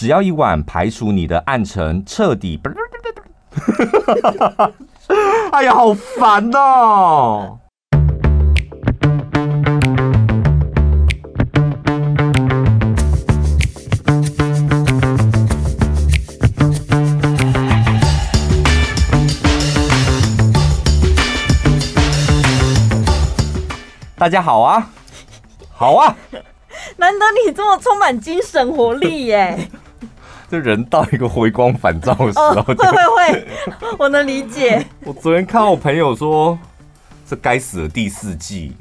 只要一碗，排除你的暗沉，彻底。哎呀，好烦哦！大家好啊，好啊！难得你这么充满精神活力耶！这人到一个回光返照的时候，哦，会会会，我能理解。我昨天看到我朋友说，这该死的第四季。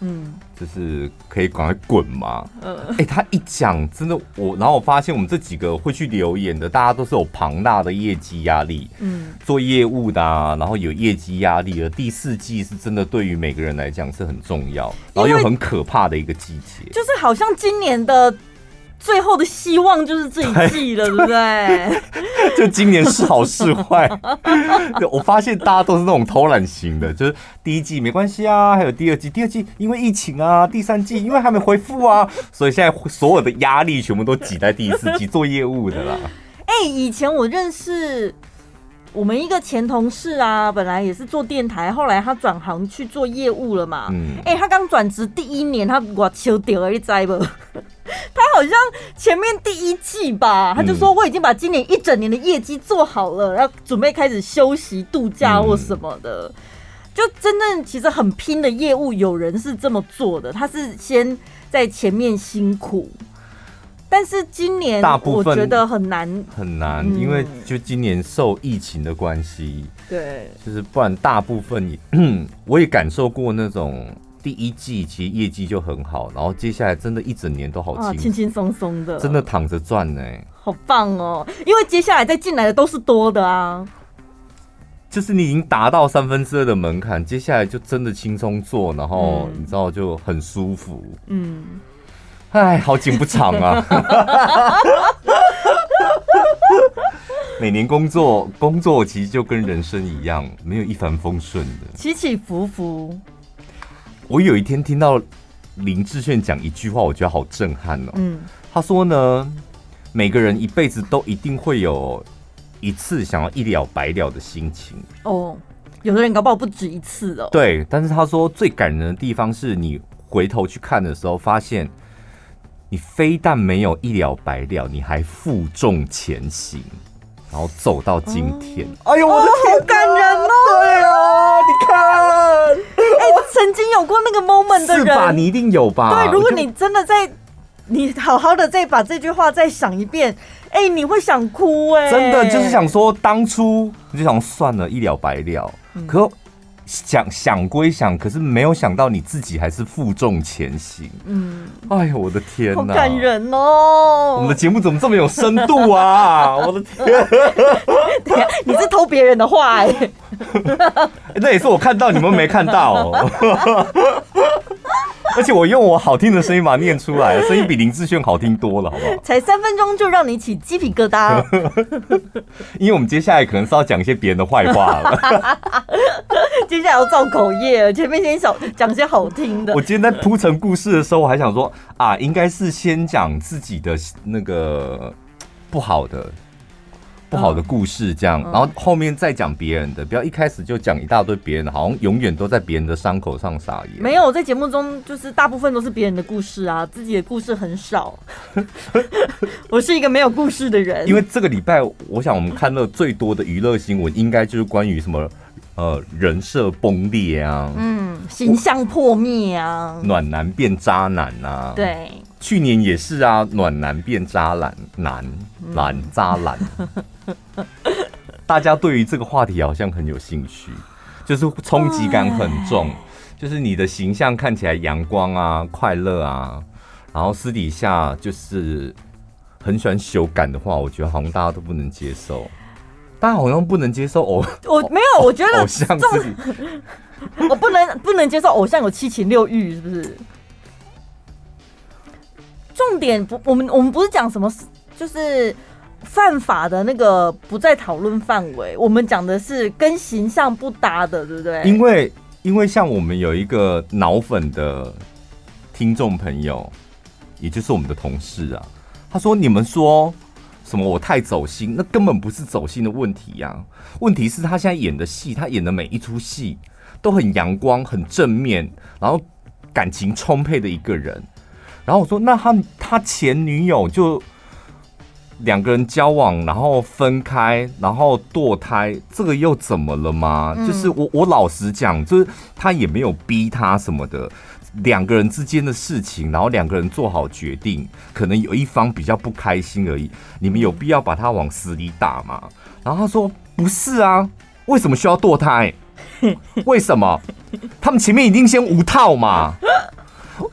嗯，就是可以赶快滚嘛。嗯，哎，他一讲，真的我，然后我发现我们这几个会去留言的，大家都是有庞大的业绩压力。嗯，做业务的啊，然后有业绩压力的。第四季是真的对于每个人来讲是很重要，然后又很可怕的一个季节。就是好像今年的。最后的希望就是这一季了，对不对？就今年是好是坏？我发现大家都是那种偷懒型的，就是第一季没关系啊，还有第二季，第二季因为疫情啊，第三季因为还没恢复啊，所以现在所有的压力全部都挤在第四季做业务的啦。哎、欸，以前我认识我们一个前同事啊，本来也是做电台，后来他转行去做业务了嘛。嗯。哎、欸，他刚转职第一年，他我求掉了一灾不？他好像前面第一季吧，他就说我已经把今年一整年的业绩做好了，然后准备开始休息度假或什么的。就真正其实很拼的业务，有人是这么做的，他是先在前面辛苦。但是今年大部分我觉得很难。很难，因为就今年受疫情的关系，对，就是不然大部分也 我也感受过那种。第一季其实业绩就很好，然后接下来真的一整年都好轻轻轻松松的，真的躺着赚呢，好棒哦！因为接下来再进来的都是多的啊，就是你已经达到三分之二的门槛，接下来就真的轻松做，然后你知道就很舒服。嗯，哎，好景不长啊！每年工作工作其实就跟人生一样，没有一帆风顺的，起起伏伏。我有一天听到林志炫讲一句话，我觉得好震撼哦。嗯，他说呢，每个人一辈子都一定会有一次想要一了百了的心情。哦，有的人搞不好不止一次哦。对，但是他说最感人的地方是你回头去看的时候，发现你非但没有一了百了，你还负重前行。然后走到今天，哦、哎呦，我的天、啊哦，好感人哦！对啊，你看，哎，曾经有过那个 moment 的人，是吧？你一定有吧？对，如果你真的在，你好好的再把这句话再想一遍，哎，你会想哭哎！真的就是想说，当初你就想算了，一了百了，嗯、可。想想归想，可是没有想到你自己还是负重前行。嗯，哎呦，我的天哪，好感人哦！我们的节目怎么这么有深度啊？我的天，你是偷别人的话哎、欸？那也是我看到，你们没看到、哦。而且我用我好听的声音把它念出来，声音比林志炫好听多了，好不好？才三分钟就让你起鸡皮疙瘩。因为我们接下来可能是要讲一些别人的坏话了。接下来要造口业，前面先小讲些好听的。我今天在铺陈故事的时候，我还想说啊，应该是先讲自己的那个不好的。不好的故事，这样，然后后面再讲别人的，不要一开始就讲一大堆别人的，好像永远都在别人的伤口上撒盐。没有，在节目中就是大部分都是别人的故事啊，自己的故事很少。我是一个没有故事的人。因为这个礼拜，我想我们看到最多的娱乐新闻，应该就是关于什么呃人设崩裂啊，嗯，形象破灭啊，暖男变渣男啊，对。去年也是啊，暖男变渣男，男男渣男。大家对于这个话题好像很有兴趣，就是冲击感很重，就是你的形象看起来阳光啊、快乐啊，然后私底下就是很喜欢修改的话，我觉得好像大家都不能接受。大家好像不能接受偶，我没有，我觉得偶像自己，我不能不能接受偶像有七情六欲，是不是？重点不，我们我们不是讲什么，就是犯法的那个不在讨论范围。我们讲的是跟形象不搭的，对不对？因为因为像我们有一个脑粉的听众朋友，也就是我们的同事啊，他说：“你们说什么我太走心，那根本不是走心的问题呀、问题是他现在演的戏，他演的每一出戏都很阳光、很正面，然后感情充沛的一个人。然后我说，那他他前女友就两个人交往，然后分开，然后堕胎，这个又怎么了吗？就是我我老实讲，就是他也没有逼他什么的。两个人之间的事情，然后两个人做好决定，可能有一方比较不开心而已。你们有必要把他往死里打吗？然后他说：“不是啊，为什么需要堕胎？为什么？他们前面一定先无套嘛？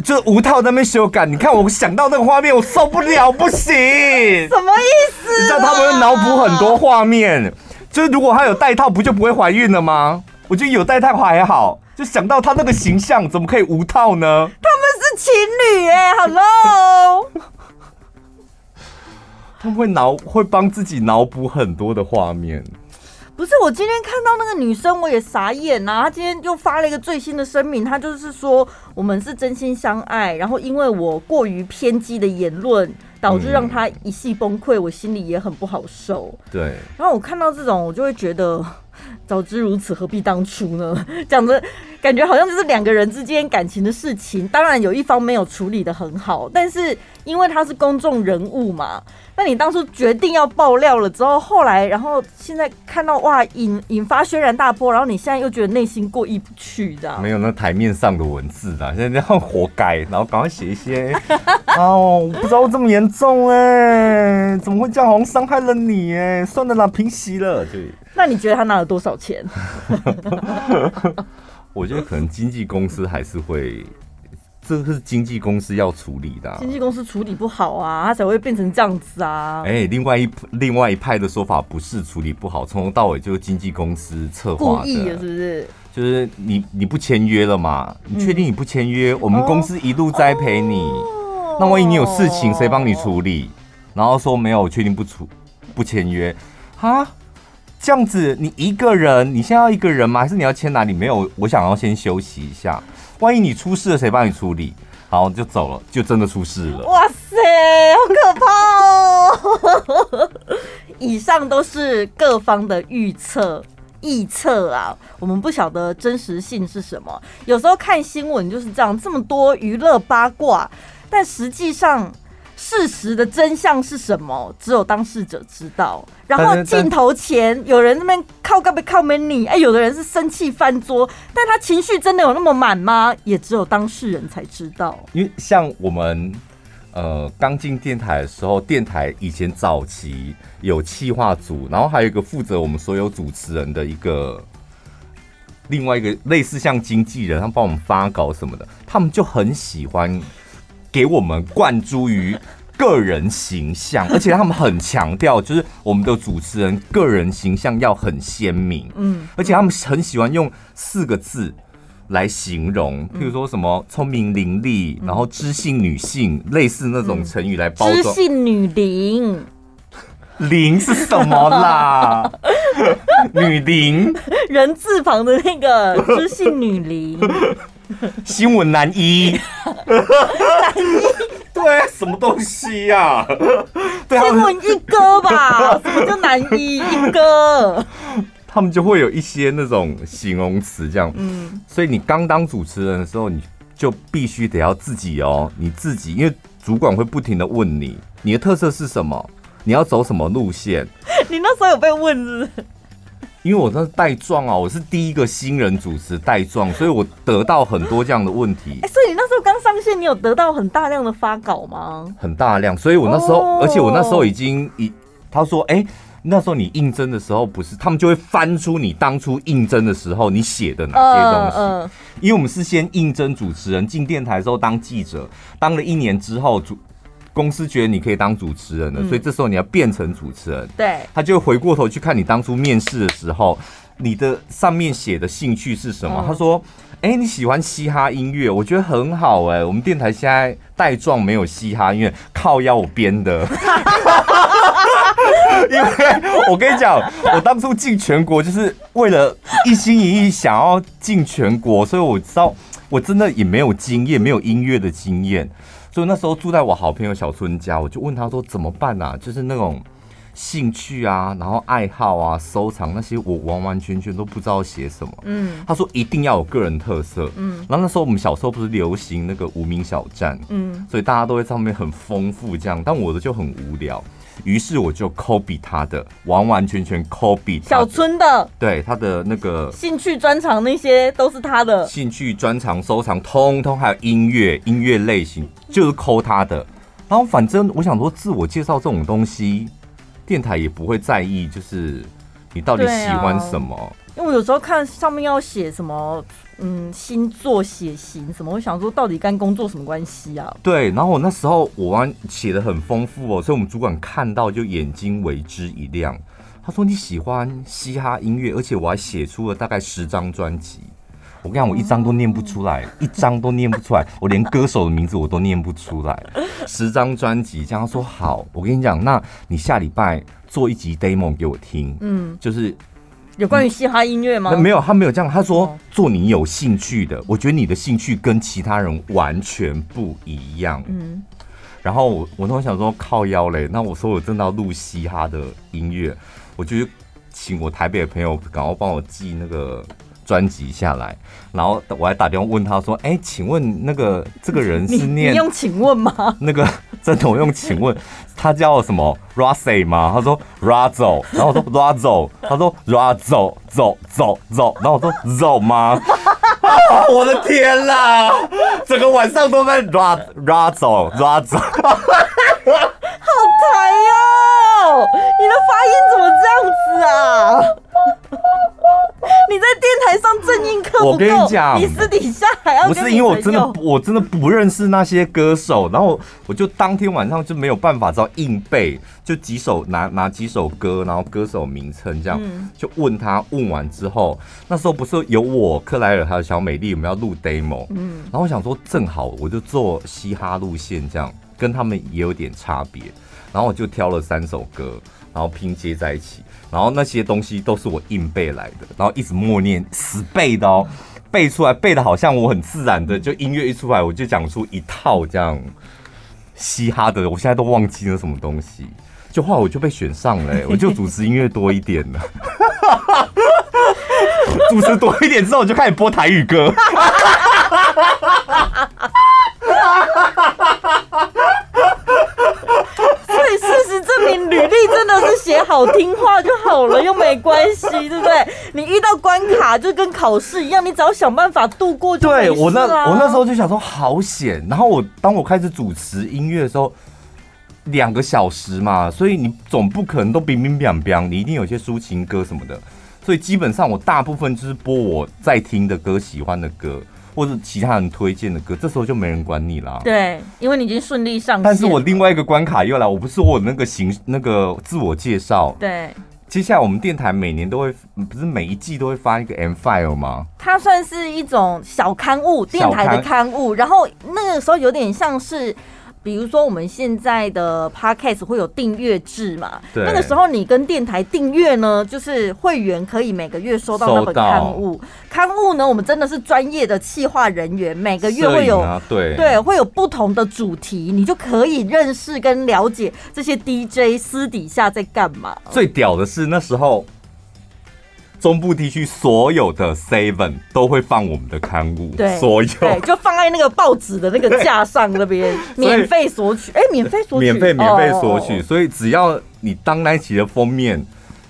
就无套在那边修改。你看，我想到那个画面，我受不了，不行。什么意思？你知道他们会脑补很多画面，就是如果他有戴套，不就不会怀孕了吗？我觉得有戴套还好。”就想到他那个形象，怎么可以无套呢？他们是情侣哎，Hello，他们会脑会帮自己脑补很多的画面。不是，我今天看到那个女生，我也傻眼呐、啊。她今天又发了一个最新的声明，她就是说我们是真心相爱，然后因为我过于偏激的言论，导致让她一系崩溃，我心里也很不好受。对。然后我看到这种，我就会觉得。早知如此，何必当初呢？讲的感觉好像就是两个人之间感情的事情，当然有一方没有处理得很好，但是因为他是公众人物嘛。那你当初决定要爆料了之后，后来然后现在看到哇，引引发轩然大波，然后你现在又觉得内心过意不去的，没有那台面上的文字啊，现在这样活该，然后赶快写一些哦，我不知道这么严重哎，怎么会这样？好像伤害了你哎，算了啦，平息了，对。那你觉得他拿了多少钱？我觉得可能经纪公司还是会。这个是经纪公司要处理的，经纪公司处理不好啊，他才会变成这样子啊。哎、欸，另外一另外一派的说法不是处理不好，从头到尾就是经纪公司策划的，故意的，是不是？就是你你不签约了嘛？你确定你不签约？嗯、我们公司一路栽培你，哦、那万一你有事情，谁帮你处理？然后说没有，确定不处不签约哈，这样子你一个人，你现在要一个人吗？还是你要签哪里？没有，我想要先休息一下。万一你出事了，谁帮你处理？好，就走了，就真的出事了。哇塞，好可怕哦！以上都是各方的预测、臆测啊，我们不晓得真实性是什么。有时候看新闻就是这样，这么多娱乐八卦，但实际上。事实的真相是什么？只有当事者知道。然后镜头前有人那边靠干不靠没你？哎，有的人是生气翻桌，但他情绪真的有那么满吗？也只有当事人才知道。因为像我们呃刚进电台的时候，电台以前早期有企划组，然后还有一个负责我们所有主持人的一个另外一个类似像经纪人，他帮我们发稿什么的，他们就很喜欢。给我们灌注于个人形象，而且他们很强调，就是我们的主持人个人形象要很鲜明。嗯，而且他们很喜欢用四个字来形容，譬如说什么聪明伶俐，然后知性女性，类似那种成语来包装。知性女伶，伶是什么啦？女伶，人字旁的那个知性女伶。新闻男一，对，什么东西呀、啊？新闻一哥吧？什么叫男一一哥？他们就会有一些那种形容词，这样。嗯，所以你刚当主持人的时候，你就必须得要自己哦，你自己，因为主管会不停的问你，你的特色是什么？你要走什么路线？你那时候有被问？因为我那是带状啊，我是第一个新人主持带状，所以我得到很多这样的问题。哎、欸，所以你那时候刚上线，你有得到很大量的发稿吗？很大量，所以我那时候，哦、而且我那时候已经一他说，哎、欸，那时候你应征的时候不是，他们就会翻出你当初应征的时候你写的哪些东西。呃呃、因为我们是先应征主持人，进电台的时候当记者，当了一年之后主。公司觉得你可以当主持人了，嗯、所以这时候你要变成主持人。对，他就回过头去看你当初面试的时候，你的上面写的兴趣是什么？嗯、他说：“哎、欸，你喜欢嘻哈音乐，我觉得很好哎、欸。我们电台现在带状没有嘻哈音乐，靠腰我编的。因为我跟你讲，我当初进全国就是为了一心一意想要进全国，所以我知道我真的也没有经验，没有音乐的经验。”所以那时候住在我好朋友小春家，我就问他说怎么办啊？就是那种兴趣啊，然后爱好啊，收藏那些，我完完全全都不知道写什么。嗯，他说一定要有个人特色。嗯，然后那时候我们小时候不是流行那个无名小站，嗯，所以大家都会上面很丰富这样，但我的就很无聊。于是我就 copy 他的，完完全全 copy 小春的，对他的那个兴趣专长那些都是他的兴趣专长收藏，通通还有音乐音乐类型就是抠他的。然后反正我想说，自我介绍这种东西，电台也不会在意，就是你到底喜欢什么。因为我有时候看上面要写什么。嗯，星座血型什么？我想说，到底跟工作什么关系啊？对，然后我那时候我玩写的很丰富哦，所以我们主管看到就眼睛为之一亮。他说你喜欢嘻哈音乐，而且我还写出了大概十张专辑。我跟你讲，我一张都念不出来，一张都念不出来，我连歌手的名字我都念不出来。十张专辑，这样说好，我跟你讲，那你下礼拜做一集 demo 给我听，嗯，就是。有关于嘻哈音乐吗？嗯？没有，他没有这样。他说做你有兴趣的，我觉得你的兴趣跟其他人完全不一样。嗯，然后我我那时候想说靠腰嘞，那我说我真的要录嘻哈的音乐，我就请我台北的朋友赶快帮我寄那个。专辑下来，然后我还打电话问他说：“哎，请问那个这个人是念？你用请问吗？那个真的我用请问，他叫什么 Razi 吗？他说 Razo，然后我说 Razo，他说 Razo，走走走，然后我说走吗？我的天啦，整个晚上都在 Raz Razo Razo，好台哦！你的发音怎么这样子啊？”你在电台上正音课，我跟你讲，你私底下还要不是因为我真的我真的不认识那些歌手，然后我就当天晚上就没有办法，知道硬背，就几首拿拿几首歌，然后歌手名称这样，就问他。问完之后，那时候不是有我克莱尔还有小美丽，我们要录 demo，嗯，然后我想说正好我就做嘻哈路线，这样跟他们也有点差别，然后我就挑了三首歌。然后拼接在一起，然后那些东西都是我硬背来的，然后一直默念死背的哦，背出来背的好像我很自然的，就音乐一出来我就讲出一套这样嘻哈的，我现在都忘记了什么东西，就后来我就被选上了，我就主持音乐多一点了，主持多一点之后我就开始播台语歌。真的是写好听话就好了，又没关系，对不对？你遇到关卡就跟考试一样，你只要想办法度过就、啊。对我那我那时候就想说好险，然后我当我开始主持音乐的时候，两个小时嘛，所以你总不可能都乒乒乓乓，你一定有些抒情歌什么的，所以基本上我大部分就是播我在听的歌、喜欢的歌。或者其他人推荐的歌，这时候就没人管你了。对，因为你已经顺利上线。但是我另外一个关卡又来，我不是我那个形那个自我介绍。对，接下来我们电台每年都会，不是每一季都会发一个 M File 吗？它算是一种小刊物，电台的刊物。然后那个时候有点像是。比如说我们现在的 podcast 会有订阅制嘛？对。那个时候你跟电台订阅呢，就是会员可以每个月收到那本刊物。刊物呢，我们真的是专业的企划人员，每个月会有、啊、对对会有不同的主题，你就可以认识跟了解这些 DJ 私底下在干嘛。最屌的是那时候。中部地区所有的 Seven 都会放我们的刊物，对，所有对，就放在那个报纸的那个架上那边，免费索取。哎、欸，免费索取，免费免费索取。所以只要你当那期的封面，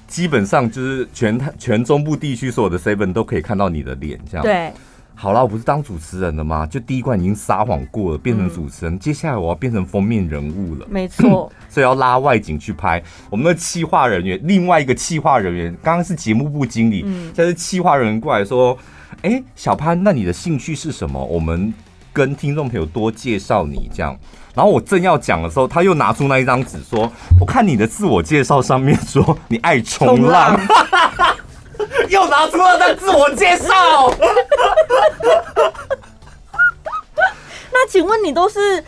基本上就是全全中部地区所有的 Seven 都可以看到你的脸，这样对。好了，我不是当主持人了吗？就第一关已经撒谎过了，变成主持人。嗯、接下来我要变成封面人物了，没错。所以要拉外景去拍。我们的企划人员，另外一个企划人员，刚刚是节目部经理，嗯，现在是企划人员过来说：“哎、欸，小潘，那你的兴趣是什么？我们跟听众朋友多介绍你这样。”然后我正要讲的时候，他又拿出那一张纸说：“我看你的自我介绍上面说你爱冲浪。冲浪”又拿出了在自我介绍。那请问你都是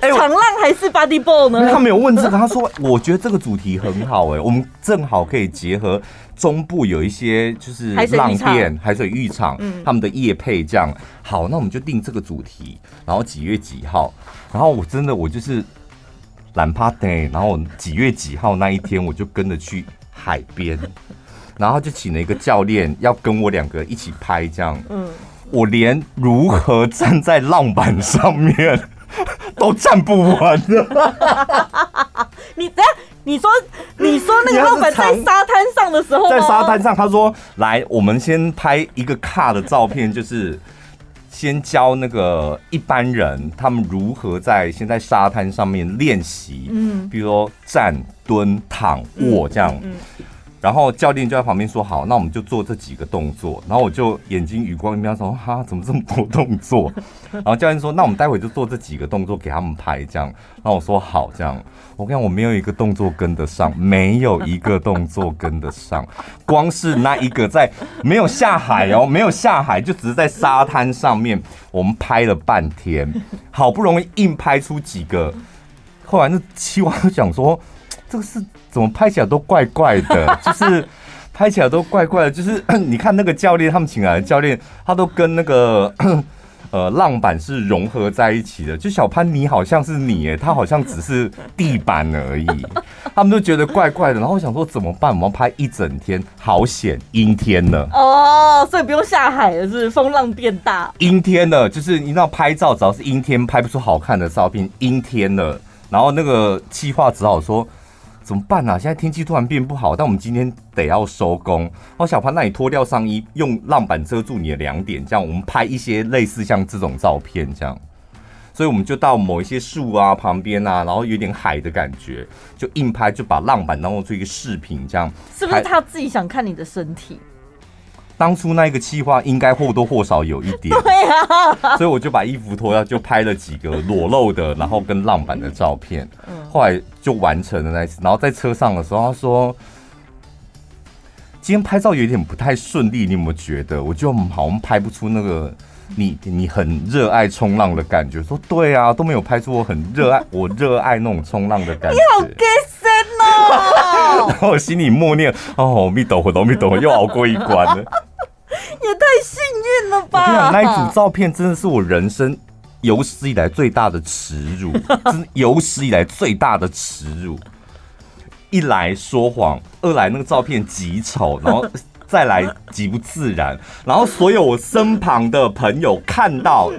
长浪还是 body ball 呢？他没有问这个，他说我觉得这个主题很好哎，我们正好可以结合中部有一些就是浪店、海水浴场，他们的夜配这样。好，那我们就定这个主题，然后几月几号？然后我真的我就是懒趴等，然后几月几号那一天，我就跟着去海边，然后就请了一个教练要跟我两个一起拍，这样。嗯，我连如何站在浪板上面 都站不稳。你等下，你说你说那个浪板在沙滩上的时候，在沙滩上，他说：“来，我们先拍一个卡的照片，就是。”先教那个一般人他们如何在先在沙滩上面练习，嗯，比如说站、蹲、躺、卧这样。嗯嗯嗯然后教练就在旁边说：“好，那我们就做这几个动作。”然后我就眼睛余光一瞄说：“哈，怎么这么多动作？”然后教练说：“那我们待会就做这几个动作给他们拍，这样。”然后我说：“好，这样。”我看我没有一个动作跟得上，没有一个动作跟得上。光是那一个在没有下海哦，没有下海，就只是在沙滩上面，我们拍了半天，好不容易硬拍出几个。后来那企划就讲说。这个是怎么拍起来都怪怪的，就是拍起来都怪怪的，就是 你看那个教练，他们请来的教练，他都跟那个 呃浪板是融合在一起的。就小潘，你好像是你，耶，他好像只是地板而已，他们都觉得怪怪的。然后我想说怎么办？我们要拍一整天，好险阴天了哦，所以不用下海了，是风浪变大。阴天了，就是你知道拍照，只要是阴天拍不出好看的照片，阴天了，然后那个计划只好说。怎么办呢、啊？现在天气突然变不好，但我们今天得要收工。哦，小潘，那你脱掉上衣，用浪板遮住你的两点，这样我们拍一些类似像这种照片，这样。所以我们就到某一些树啊旁边啊，然后有点海的感觉，就硬拍，就把浪板当做做一个视频，这样。是不是他自己想看你的身体？当初那个企划应该或多或少有一点，对啊，所以我就把衣服脱掉，就拍了几个裸露的，然后跟浪板的照片，后来就完成了那一次。然后在车上的时候，他说：“今天拍照有点不太顺利，你有没有觉得？我就好像拍不出那个你你很热爱冲浪的感觉。”说：“对啊，都没有拍出我很热爱 我热爱那种冲浪的感觉。”你好哦！然后我心里默念：“哦，咪抖，抖咪抖，又熬过一关了。” 也太幸运了吧！那一组照片真的是我人生有史以来最大的耻辱，真是有史以来最大的耻辱。一来说谎，二来那个照片极丑，然后再来极不自然，然后所有我身旁的朋友看到，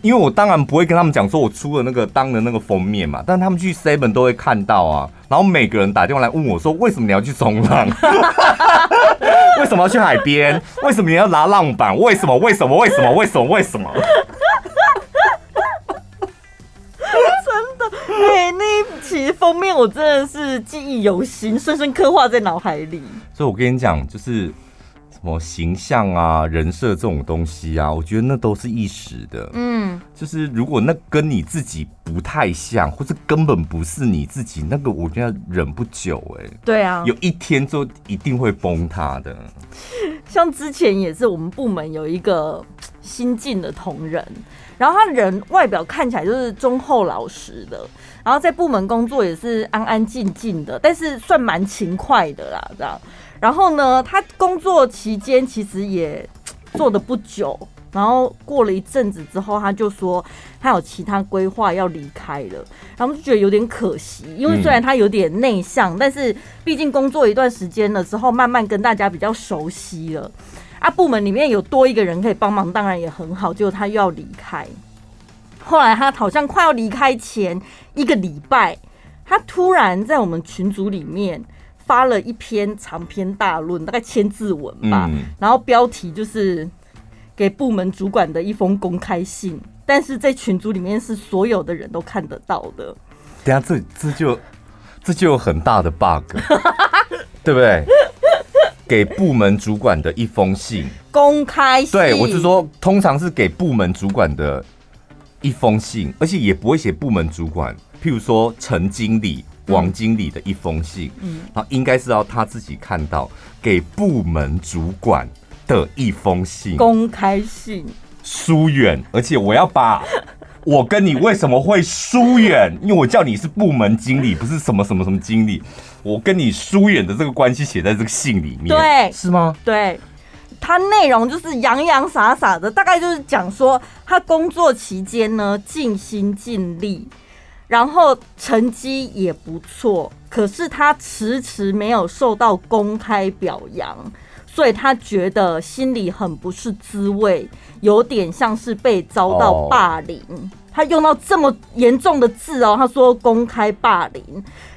因为我当然不会跟他们讲说我出了那个当的那个封面嘛，但他们去 Seven 都会看到啊。然后每个人打电话来问我说：“为什么你要去冲浪？” 为什么要去海边？为什么你要拿浪板？为什么？为什么？为什么？为什么？为什么？真的，哎、欸，那一期封面我真的是记忆犹新，深深刻画在脑海里。所以我跟你讲，就是。什么形象啊、人设这种东西啊，我觉得那都是一时的。嗯，就是如果那跟你自己不太像，或者根本不是你自己，那个我觉得忍不久哎、欸。对啊，有一天就一定会崩塌的。像之前也是，我们部门有一个新进的同仁，然后他人外表看起来就是忠厚老实的，然后在部门工作也是安安静静的，但是算蛮勤快的啦，这样。然后呢，他工作期间其实也做的不久，然后过了一阵子之后，他就说他有其他规划要离开了，然后就觉得有点可惜，因为虽然他有点内向，但是毕竟工作一段时间了之后，慢慢跟大家比较熟悉了，啊，部门里面有多一个人可以帮忙，当然也很好，结果他又要离开。后来他好像快要离开前一个礼拜，他突然在我们群组里面。发了一篇长篇大论，大概千字文吧，嗯、然后标题就是给部门主管的一封公开信，但是在群组里面是所有的人都看得到的。等下这这就这就有很大的 bug，对不对？给部门主管的一封信，公开信。对，我是说，通常是给部门主管的一封信，而且也不会写部门主管，譬如说陈经理。王经理的一封信，嗯，然后应该是要他自己看到给部门主管的一封信，公开信，疏远，而且我要把我跟你为什么会疏远，因为我叫你是部门经理，不是什么什么什么经理，我跟你疏远的这个关系写在这个信里面，对，是吗？对，它内容就是洋洋洒洒的，大概就是讲说他工作期间呢尽心尽力。然后成绩也不错，可是他迟迟没有受到公开表扬，所以他觉得心里很不是滋味，有点像是被遭到霸凌。Oh. 他用到这么严重的字哦，他说公开霸凌，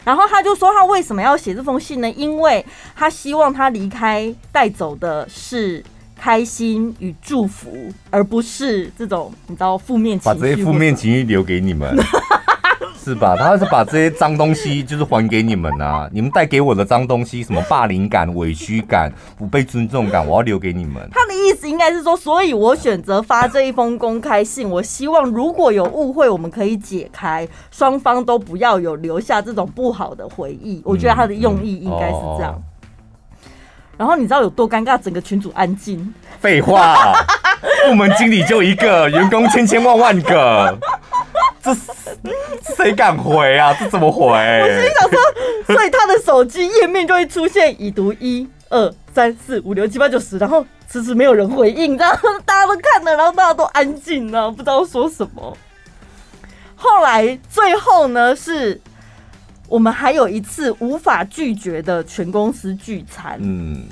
然后他就说他为什么要写这封信呢？因为他希望他离开带走的是开心与祝福，而不是这种你知道负面情绪。把这些负面情绪留给你们。是吧？他是把这些脏东西就是还给你们啊！你们带给我的脏东西，什么霸凌感、委屈感、不被尊重感，我要留给你们。他的意思应该是说，所以我选择发这一封公开信，我希望如果有误会，我们可以解开，双方都不要有留下这种不好的回忆。我觉得他的用意应该是这样。然后你知道有多尴尬？整个群组安静。废话，部门经理就一个，员工千千万万个。这 谁敢回啊？这怎么回？我心想说，所以他的手机页面就会出现已读一二三四五六七八九十，然后迟迟没有人回应，然后大家都看了，然后大家都安静了，不知道说什么。后来最后呢，是我们还有一次无法拒绝的全公司聚餐，嗯，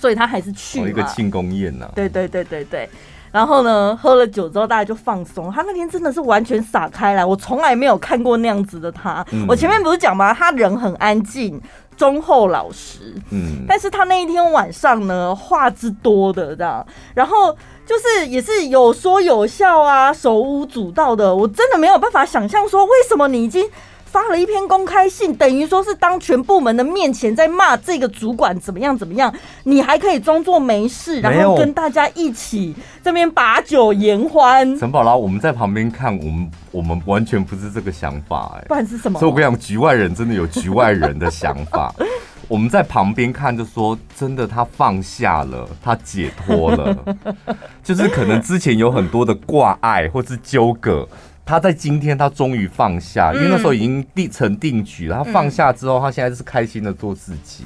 所以他还是去了一个庆功宴呐。对对对对对。然后呢，喝了酒之后，大家就放松。他那天真的是完全洒开来，我从来没有看过那样子的他。嗯、我前面不是讲吗？他人很安静、忠厚老实。嗯，但是他那一天晚上呢，话之多的这样，然后就是也是有说有笑啊，手舞足蹈的。我真的没有办法想象说，为什么你已经。发了一篇公开信，等于说是当全部门的面前在骂这个主管怎么样怎么样，你还可以装作没事，然后跟大家一起这边把酒言欢。陈宝拉，我们在旁边看，我们我们完全不是这个想法，哎，不然是什么？所以我跟你讲，局外人真的有局外人的想法。我们在旁边看，就说真的，他放下了，他解脱了，就是可能之前有很多的挂碍或是纠葛。他在今天，他终于放下，因为那时候已经定成定局了。他放下之后，他现在是开心的做自己。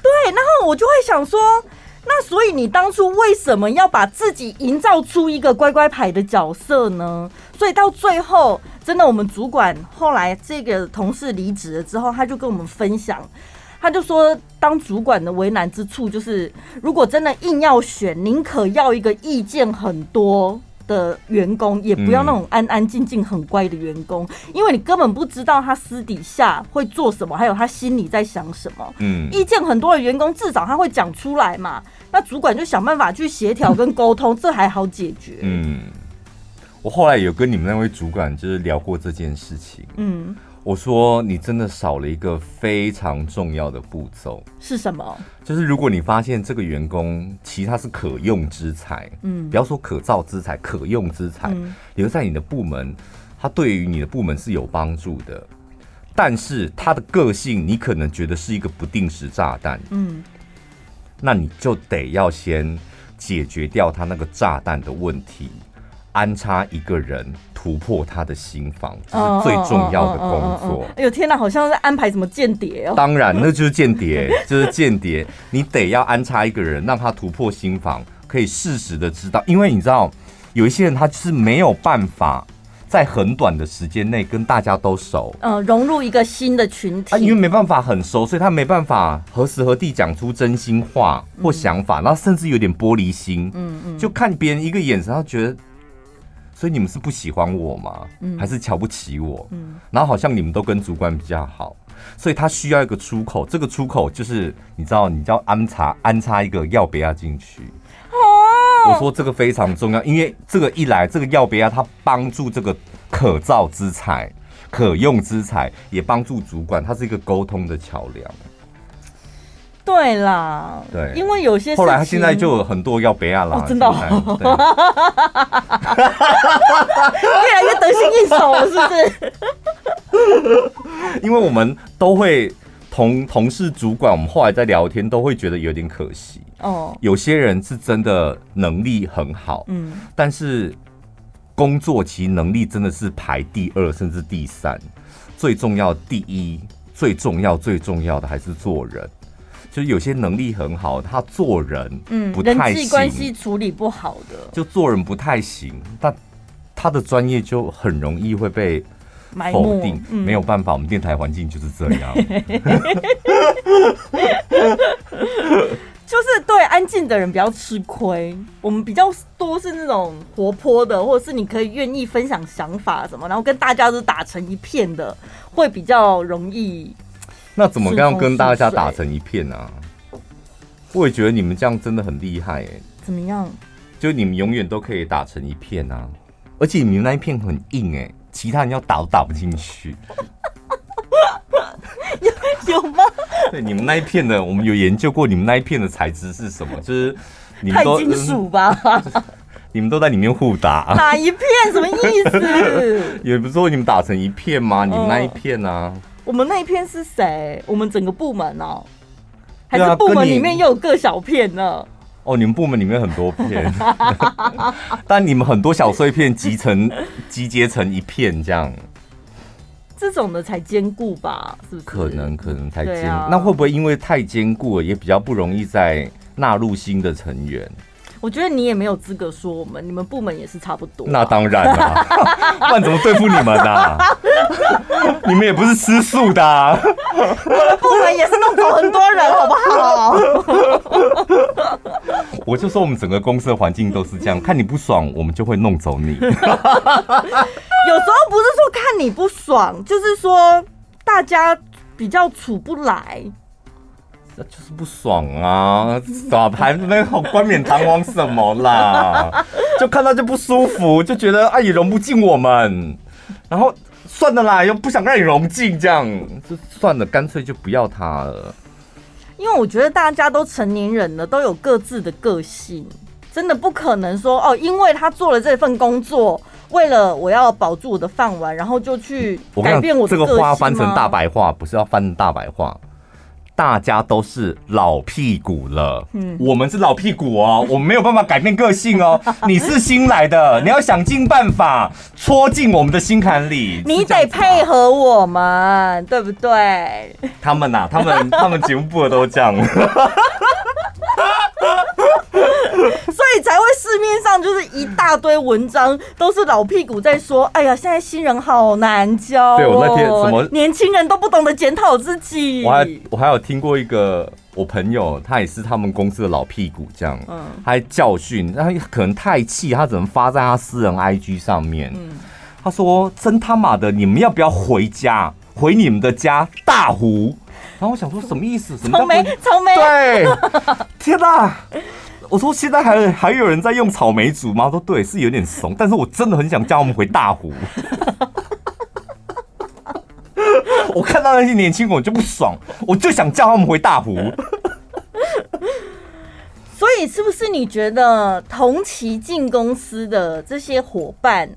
对，然后我就会想说，那所以你当初为什么要把自己营造出一个乖乖牌的角色呢？所以到最后，真的，我们主管后来这个同事离职了之后，他就跟我们分享，他就说，当主管的为难之处就是，如果真的硬要选，宁可要一个意见很多。的员工也不要那种安安静静很乖的员工，因为你根本不知道他私底下会做什么，还有他心里在想什么。嗯，意见很多的员工至少他会讲出来嘛，那主管就想办法去协调跟沟通，这还好解决。嗯，我后来有跟你们那位主管就是聊过这件事情。嗯。我说你真的少了一个非常重要的步骤，是什么？就是如果你发现这个员工其实他是可用之才，嗯，不要说可造之才，可用之才，嗯，留在你的部门，他对于你的部门是有帮助的。但是他的个性，你可能觉得是一个不定时炸弹，嗯，那你就得要先解决掉他那个炸弹的问题，安插一个人。突破他的心防，这是最重要的工作。哎呦天哪，好像是安排什么间谍哦！当然，那就是间谍，就是间谍。你得要安插一个人，让他突破心防，可以适时的知道。因为你知道，有一些人他是没有办法在很短的时间内跟大家都熟，嗯，融入一个新的群体。啊，因为没办法很熟，所以他没办法何时何地讲出真心话或想法，然后甚至有点玻璃心。嗯嗯，就看别人一个眼神，他觉得。所以你们是不喜欢我吗？嗯，还是瞧不起我？嗯，然后好像你们都跟主管比较好，所以他需要一个出口。这个出口就是你知道，你要安插安插一个要不要进去？哦，我说这个非常重要，因为这个一来，这个要不要他帮助这个可造之才、可用之才，也帮助主管，他是一个沟通的桥梁。对啦，对，因为有些后来他现在就有很多要不要啦，真的，越来越得心应手了，是不是？因为我们都会同同事、主管，我们后来在聊天都会觉得有点可惜哦。有些人是真的能力很好，嗯，但是工作其实能力真的是排第二甚至第三，最重要第一，最重要最重要的还是做人。就是有些能力很好，他做人嗯不太行，人际关系处理不好的，就做人不太行，但他的专业就很容易会被否定，没有办法，我们电台环境就是这样。就是对安静的人比较吃亏，我们比较多是那种活泼的，或者是你可以愿意分享想法什么，然后跟大家都打成一片的，会比较容易。那怎么样跟大家打成一片呢、啊？我也觉得你们这样真的很厉害哎、欸。怎么样？就你们永远都可以打成一片啊，而且你们那一片很硬哎、欸，其他人要打都打不进去。有有吗？对，你们那一片的，我们有研究过，你们那一片的材质是什么？就是你们都钛金属吧、嗯？你们都在里面互打，打一片什么意思？也不是说你们打成一片吗？你们那一片呢、啊？我们那一片是谁？我们整个部门哦、喔，还是部门里面又有各小片呢？哦，你们部门里面很多片，但你们很多小碎片集成集结成一片这样。这种的才坚固吧？是不是？可能可能太坚固，啊、那会不会因为太坚固了，也比较不容易再纳入新的成员？我觉得你也没有资格说我们，你们部门也是差不多、啊。那当然啦、啊，不然怎么对付你们呢、啊？你们也不是吃素的、啊。我的部门也是弄走很多人，好不好？我就说我们整个公司的环境都是这样，看你不爽，我们就会弄走你。有时候不是说看你不爽，就是说大家比较处不来，那就是不爽啊！咋还那好冠冕堂皇什么啦？就看到就不舒服，就觉得啊也融不进我们，然后算了啦，又不想让你融进，这样就算了，干脆就不要他了。因为我觉得大家都成年人了，都有各自的个性，真的不可能说哦，因为他做了这份工作。为了我要保住我的饭碗，然后就去改变我？这个话翻成大白话，不是要翻成大白话。大家都是老屁股了，嗯，我们是老屁股哦，我们没有办法改变个性哦。你是新来的，你要想尽办法戳进我们的心坎里。你得配合我们，对不对？他们呐、啊，他们他们节目部的都这样。所以才会市面上就是一大堆文章，都是老屁股在说：“哎呀，现在新人好难教。”对，我那天什么年轻人都不懂得检讨自己。我还我还有听过一个我朋友，他也是他们公司的老屁股，这样，嗯，他还教训，他可能太气，他只能发在他私人 IG 上面。嗯，他说：“真他妈的，你们要不要回家？回你们的家大湖？”然后我想说什么意思？什么草莓？草莓？对，天哪！我说现在还还有人在用草莓煮吗？说对，是有点怂，但是我真的很想叫他们回大湖。我看到那些年轻人我就不爽，我就想叫他们回大湖。所以是不是你觉得同期进公司的这些伙伴，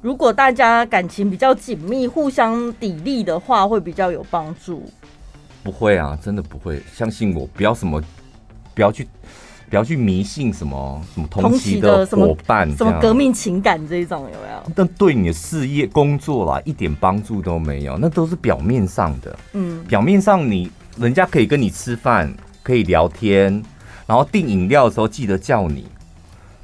如果大家感情比较紧密，互相砥砺的话，会比较有帮助？不会啊，真的不会，相信我，不要什么，不要去。不要去迷信什么什么同期的伙伴，什么革命情感这一种有没有？但对你的事业工作啦，一点帮助都没有，那都是表面上的。嗯，表面上你人家可以跟你吃饭，可以聊天，然后订饮料的时候记得叫你。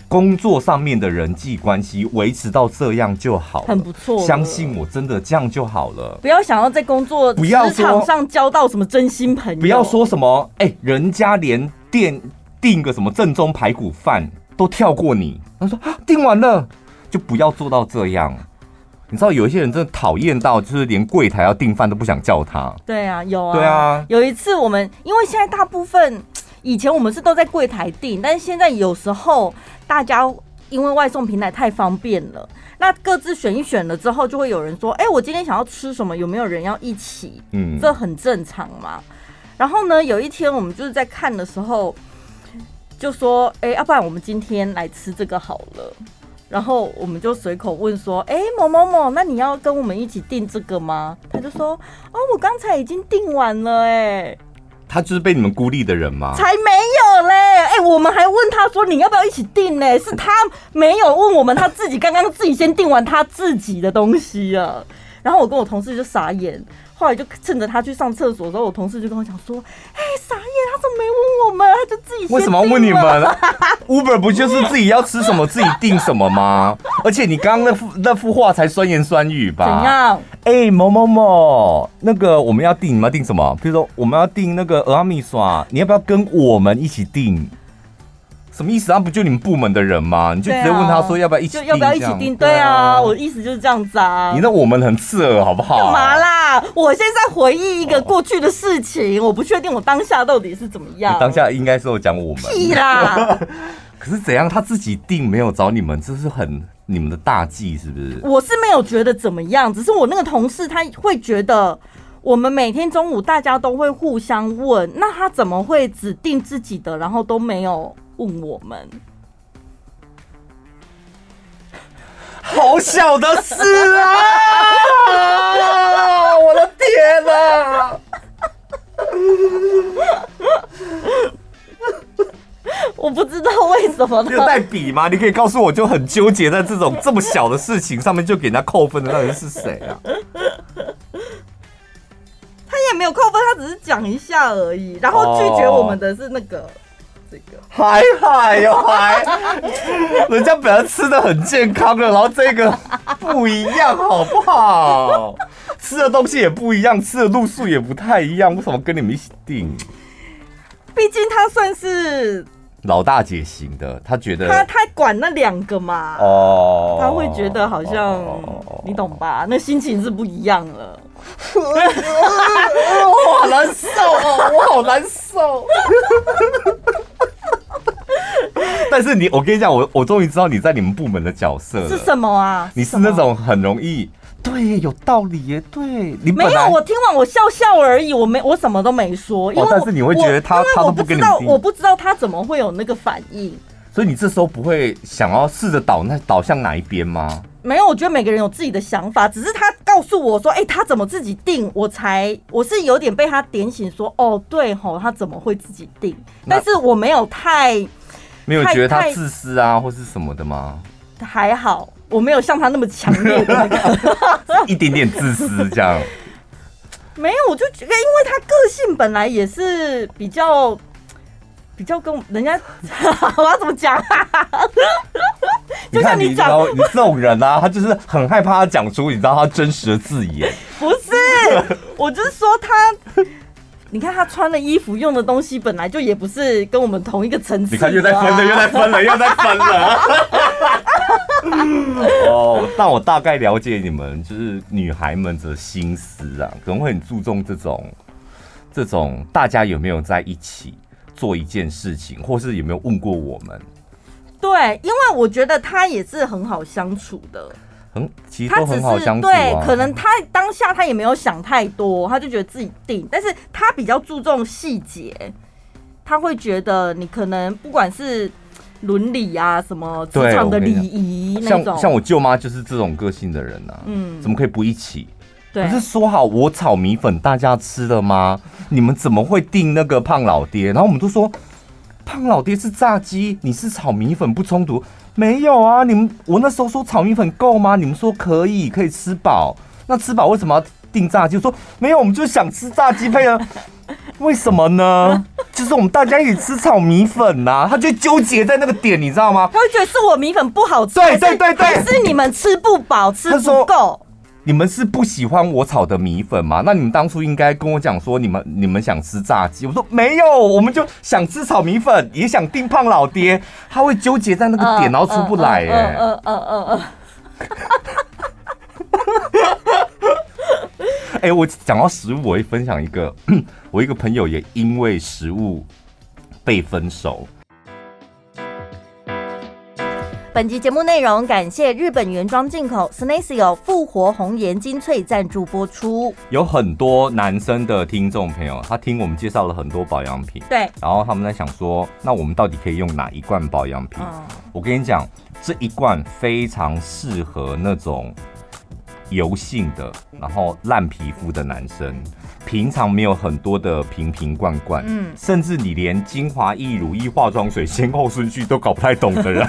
工作上面的人际关系维持到这样就好，很不错。相信我，真的这样就好了。不要想要在工作职场上交到什么真心朋友。不要说什么，哎、欸，人家连电。订个什么正宗排骨饭都跳过你，他说啊，订完了就不要做到这样。你知道有一些人真的讨厌到，就是连柜台要订饭都不想叫他。对啊，有啊。对啊，有一次我们因为现在大部分以前我们是都在柜台订，但是现在有时候大家因为外送平台太方便了，那各自选一选了之后，就会有人说，哎，我今天想要吃什么，有没有人要一起？嗯，这很正常嘛。然后呢，有一天我们就是在看的时候。就说，哎、欸，要不然我们今天来吃这个好了。然后我们就随口问说，哎、欸，某某某，那你要跟我们一起订这个吗？他就说，哦，我刚才已经订完了，哎。他就是被你们孤立的人吗？才没有嘞，哎、我们还问他说，你要不要一起订呢？是他没有问我们，他自己刚刚自己先订完他自己的东西啊。然后我跟我同事就傻眼。后来就趁着他去上厕所的时候，我同事就跟我讲说：“哎、傻眼，怎么没问我们，他就自己。为什么要问你们？Uber 不就是自己要吃什么自己订什么吗？而且你刚刚那幅那幅画才酸言酸语吧？怎样？哎、欸，某某某，那个我们要订，你们要订什么？比如说我们要订那个蚵仔面线，你要不要跟我们一起订？什么意思啊？不就你们部门的人吗？你就直接问他说要不要一起订？要不要一起订？对啊，我的意思就是这样子啊。你那我们很刺耳，好不好？干嘛啦？我现在回忆一个过去的事情，我不确定我当下到底是怎么样。当下应该是有讲我们。屁啦！可是怎样？他自己订没有找你们，这是很你们的大忌，是不是？我是没有觉得怎么样，只是我那个同事他会觉得。我们每天中午大家都会互相问，那他怎么会只定自己的，然后都没有问我们？好小的事啊！我的天哪！我不知道为什么。你有带笔吗？你可以告诉我，就很纠结在这种这么小的事情上面就给人家扣分的那人是谁啊？他也没有扣分，他只是讲一下而已。然后拒绝我们的是那个、哦、这个，还还哟还，人家本来吃的很健康的，然后这个不一样，好不好？吃的东西也不一样，吃的路数也不太一样，为什么跟你们一起订？毕竟他算是老大姐型的，他觉得他他管那两个嘛，哦，他会觉得好像、哦、你懂吧？那心情是不一样了。我好难受哦，我好难受。但是你，我跟你讲，我我终于知道你在你们部门的角色。是什么啊？你是那种很容易，对，有道理耶。对，你没有，我听完我笑笑而已，我没，我什么都没说。因为、哦，但是你会觉得他，他都不知道我，我不知道他怎么会有那个反应。所以你这时候不会想要试着倒那倒向哪一边吗？没有，我觉得每个人有自己的想法，只是他告诉我说：“哎、欸，他怎么自己定？”我才我是有点被他点醒，说：“哦，对吼，他怎么会自己定？”但是我没有太没有觉得他自私啊，或是什么的吗？还好，我没有像他那么强烈的那个一点点自私这样。没有，我就觉得，因为他个性本来也是比较。比较跟人家，我要怎么讲？就像你讲，你这种人啊，他就是很害怕他讲出你知道他真实的字眼。不是，我就是说他，你看他穿的衣服、用的东西，本来就也不是跟我们同一个层次。你看又在分了，又在分了，又在分了。哦，但我大概了解你们，就是女孩们的心思啊，可能会很注重这种，这种大家有没有在一起。做一件事情，或是有没有问过我们？对，因为我觉得他也是很好相处的，很其实都很好相处啊。对，可能他当下他也没有想太多，他就觉得自己定，但是他比较注重细节，他会觉得你可能不管是伦理啊，什么职场的礼仪那种，像像我舅妈就是这种个性的人啊，嗯，怎么可以不一起？对，不是说好我炒米粉大家吃的吗？你们怎么会订那个胖老爹？然后我们都说胖老爹是炸鸡，你是炒米粉不冲突？没有啊，你们我那时候说炒米粉够吗？你们说可以，可以吃饱。那吃饱为什么要订炸鸡？说没有，我们就想吃炸鸡配啊。为什么呢？就是我们大家一起吃炒米粉呐、啊，他就纠结在那个点，你知道吗？他会觉得是我米粉不好吃，对对对对，是你们吃不饱，吃不够。你们是不喜欢我炒的米粉吗？那你们当初应该跟我讲说，你们你们想吃炸鸡。我说没有，我们就想吃炒米粉，也想订胖老爹。他会纠结在那个点，然后出不来。哎，嗯嗯嗯嗯。哎，我讲到食物，我会分享一个，我一个朋友也因为食物被分手。本集节目内容感谢日本原装进口 Snesio 复活红颜精粹赞助播出。有很多男生的听众朋友，他听我们介绍了很多保养品，对，然后他们在想说，那我们到底可以用哪一罐保养品？嗯、我跟你讲，这一罐非常适合那种油性的，然后烂皮肤的男生。平常没有很多的瓶瓶罐罐，嗯，甚至你连精华液、乳液、化妆水先后顺序都搞不太懂的人，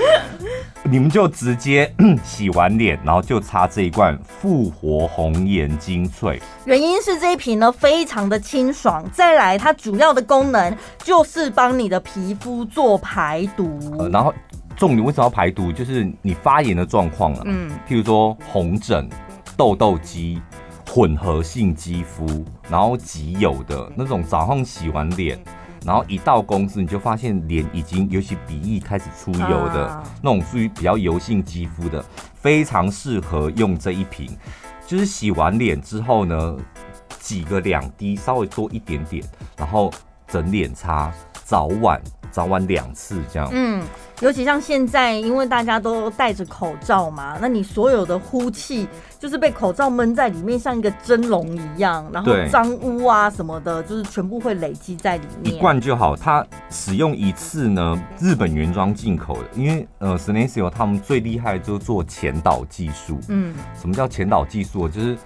你们就直接洗完脸，然后就擦这一罐复活红颜精粹。原因是这一瓶呢非常的清爽，再来它主要的功能就是帮你的皮肤做排毒。呃、然后重点为什么要排毒？就是你发炎的状况啊，嗯，譬如说红疹、痘痘肌。混合性肌肤，然后极油的那种，早上洗完脸，然后一到公司你就发现脸已经，尤其鼻翼开始出油的、啊、那种，属于比较油性肌肤的，非常适合用这一瓶。就是洗完脸之后呢，挤个两滴，稍微多一点点，然后整脸擦，早晚。早晚两次这样，嗯，尤其像现在，因为大家都戴着口罩嘛，那你所有的呼气就是被口罩闷在里面，像一个蒸笼一样，然后脏污啊什么的，就是全部会累积在里面。一罐就好，它使用一次呢，日本原装进口的，因为呃，Senseo 他们最厉害就是做前导技术。嗯，什么叫前导技术？就是。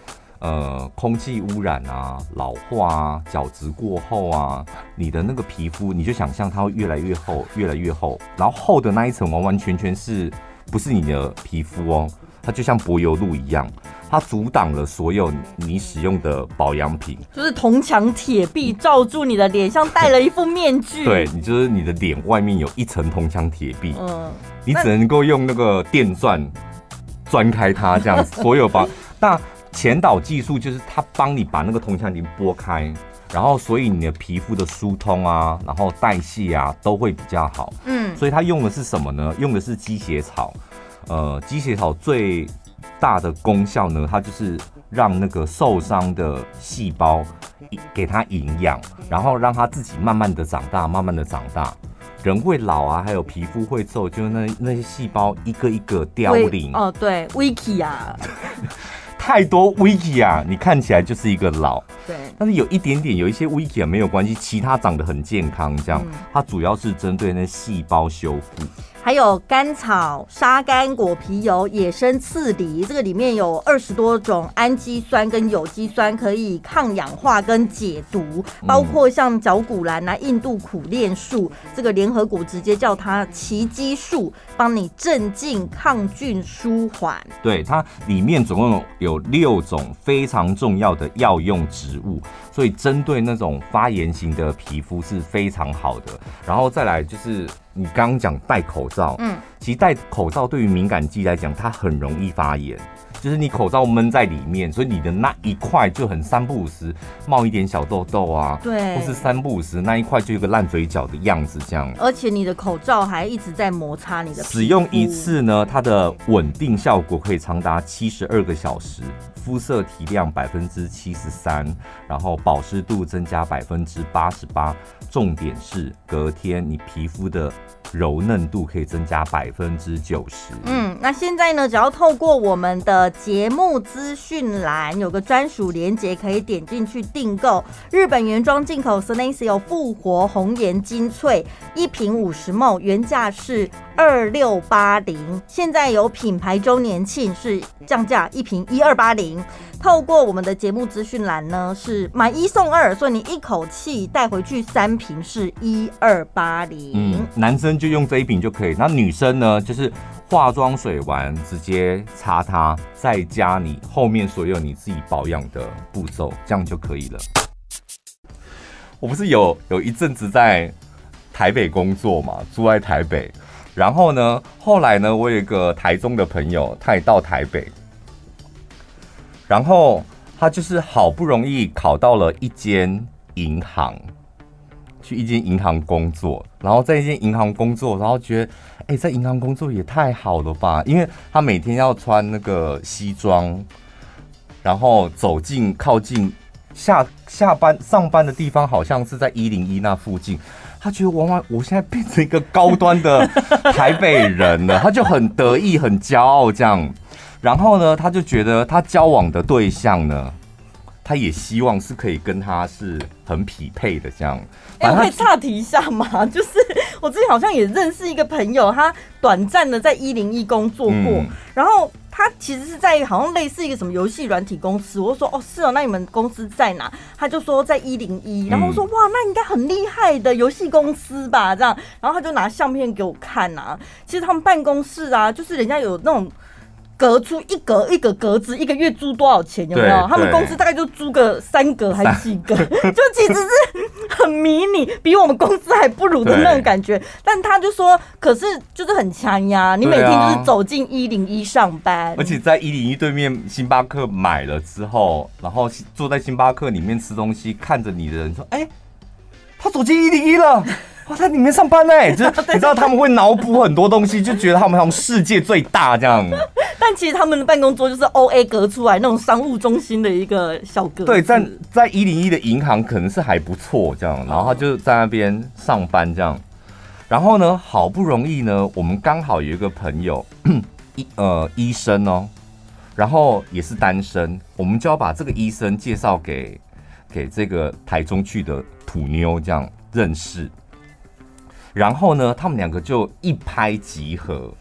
呃，空气污染啊，老化啊，角质过厚啊，你的那个皮肤，你就想象它会越来越厚，越来越厚，然后厚的那一层完完全全是不是你的皮肤哦？它就像柏油路一样，它阻挡了所有你使用的保养品，就是铜墙铁壁罩住你的脸，像戴了一副面具。对，你就是你的脸外面有一层铜墙铁壁，嗯，你只能够用那个电钻钻开它，这样子所有保 那。前导技术就是它帮你把那个铜墙已经拨开，然后所以你的皮肤的疏通啊，然后代谢啊都会比较好。嗯，所以它用的是什么呢？用的是鸡血草。呃，鸡血草最大的功效呢，它就是让那个受伤的细胞给它营养，然后让它自己慢慢的长大，慢慢的长大。人会老啊，还有皮肤会皱，就是那那些细胞一个一个凋零。哦，对，Vicky 啊。太多 Wiki 啊，你看起来就是一个老。对，但是有一点点，有一些 Wiki 啊没有关系，其他长得很健康，这样，嗯、它主要是针对那细胞修复。还有甘草、沙甘果皮油、野生刺梨，这个里面有二十多种氨基酸跟有机酸，可以抗氧化跟解毒。包括像绞股兰啊、印度苦楝树，这个联合国直接叫它奇迹树，帮你镇静、抗菌、舒缓。对，它里面总共有六种非常重要的药用植物，所以针对那种发炎型的皮肤是非常好的。然后再来就是。你刚刚讲戴口罩，嗯，其实戴口罩对于敏感肌来讲，它很容易发炎。就是你口罩闷在里面，所以你的那一块就很三不五时冒一点小痘痘啊，对，或是三不五时那一块就有个烂嘴角的样子这样。而且你的口罩还一直在摩擦你的。使用一次呢，它的稳定效果可以长达七十二个小时，肤色提亮百分之七十三，然后保湿度增加百分之八十八。重点是隔天你皮肤的柔嫩度可以增加百分之九十。嗯，那现在呢，只要透过我们的节目资讯栏有个专属链接，可以点进去订购日本原装进口 s e n e s i o 复活红颜精粹一瓶五十 ml，原价是二六八零，现在有品牌周年庆是降价一瓶一二八零。透过我们的节目资讯栏呢，是买一送二，所以你一口气带回去三瓶是一二八零。嗯，男生就用这一瓶就可以，那女生呢，就是化妆水完直接擦它，再加你后面所有你自己保养的步骤，这样就可以了。我不是有有一阵子在台北工作嘛，住在台北，然后呢，后来呢，我有一个台中的朋友，他也到台北。然后他就是好不容易考到了一间银行，去一间银行工作，然后在一间银行工作，然后觉得，哎，在银行工作也太好了吧？因为他每天要穿那个西装，然后走进靠近下下班上班的地方，好像是在一零一那附近。他觉得，往往我现在变成一个高端的台北人了，他就很得意、很骄傲这样。然后呢，他就觉得他交往的对象呢，他也希望是可以跟他是很匹配的这样。哎，可以岔题一下吗？就是我之前好像也认识一个朋友，他短暂的在一零一工作过，嗯、然后。他其实是在好像类似一个什么游戏软体公司。我就说哦是哦，那你们公司在哪？他就说在一零一。然后我说哇，那应该很厉害的游戏公司吧？这样，然后他就拿相片给我看啊。其实他们办公室啊，就是人家有那种。隔出一格一个格子，一个月租多少钱？有没有？他们公司大概就租个三格还是几格？就其实是很迷你，比我们公司还不如的那种感觉。但他就说，可是就是很强呀，你每天就是走进一零一上班，而且在一零一对面星巴克买了之后，然后坐在星巴克里面吃东西，看着你的人说：“哎，他走进一零一了。”哇，在里面上班呢，就是你知道他们会脑补很多东西，就觉得他们好像世界最大这样。其实他们的办公桌就是 O A 隔出来那种商务中心的一个小格。对，在在一零一的银行可能是还不错这样，然后他就在那边上班这样。然后呢，好不容易呢，我们刚好有一个朋友，医呃医生哦，然后也是单身，我们就要把这个医生介绍给给这个台中去的土妞这样认识。然后呢，他们两个就一拍即合，